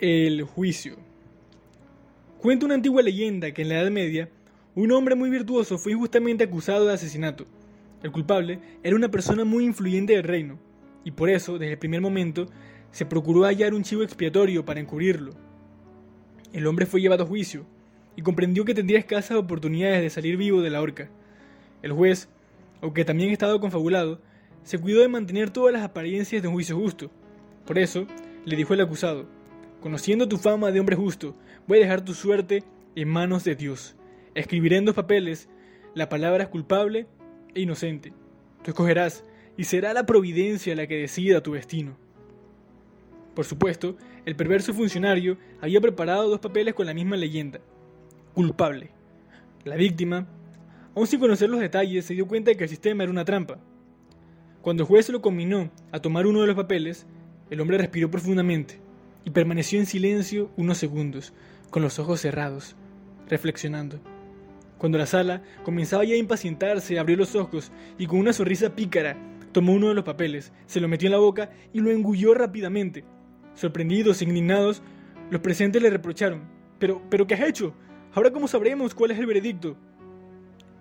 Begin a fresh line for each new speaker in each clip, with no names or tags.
El juicio. Cuenta una antigua leyenda que en la Edad Media un hombre muy virtuoso fue injustamente acusado de asesinato. El culpable era una persona muy influyente del reino, y por eso, desde el primer momento, se procuró hallar un chivo expiatorio para encubrirlo. El hombre fue llevado a juicio, y comprendió que tendría escasas oportunidades de salir vivo de la horca. El juez, aunque también estaba confabulado, se cuidó de mantener todas las apariencias de un juicio justo. Por eso, le dijo el acusado, Conociendo tu fama de hombre justo, voy a dejar tu suerte en manos de Dios. Escribiré en dos papeles la palabra culpable e inocente. Tú escogerás y será la providencia la que decida tu destino. Por supuesto, el perverso funcionario había preparado dos papeles con la misma leyenda. Culpable. La víctima, aún sin conocer los detalles, se dio cuenta de que el sistema era una trampa. Cuando el juez lo combinó a tomar uno de los papeles, el hombre respiró profundamente y permaneció en silencio unos segundos, con los ojos cerrados, reflexionando. Cuando la sala comenzaba ya a impacientarse, abrió los ojos y con una sonrisa pícara tomó uno de los papeles, se lo metió en la boca y lo engulló rápidamente. Sorprendidos e indignados, los presentes le reprocharon. Pero, pero, ¿qué has hecho? Ahora cómo sabremos cuál es el veredicto.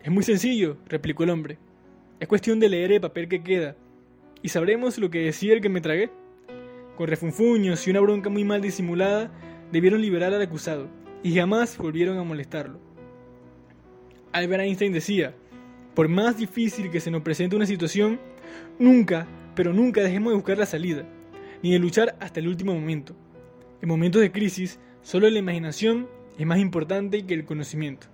Es muy sencillo, replicó el hombre. Es cuestión de leer el papel que queda, y sabremos lo que decía el que me tragué. Con refunfuños y una bronca muy mal disimulada, debieron liberar al acusado, y jamás volvieron a molestarlo. Albert Einstein decía, por más difícil que se nos presente una situación, nunca, pero nunca dejemos de buscar la salida, ni de luchar hasta el último momento. En momentos de crisis, solo la imaginación es más importante que el conocimiento.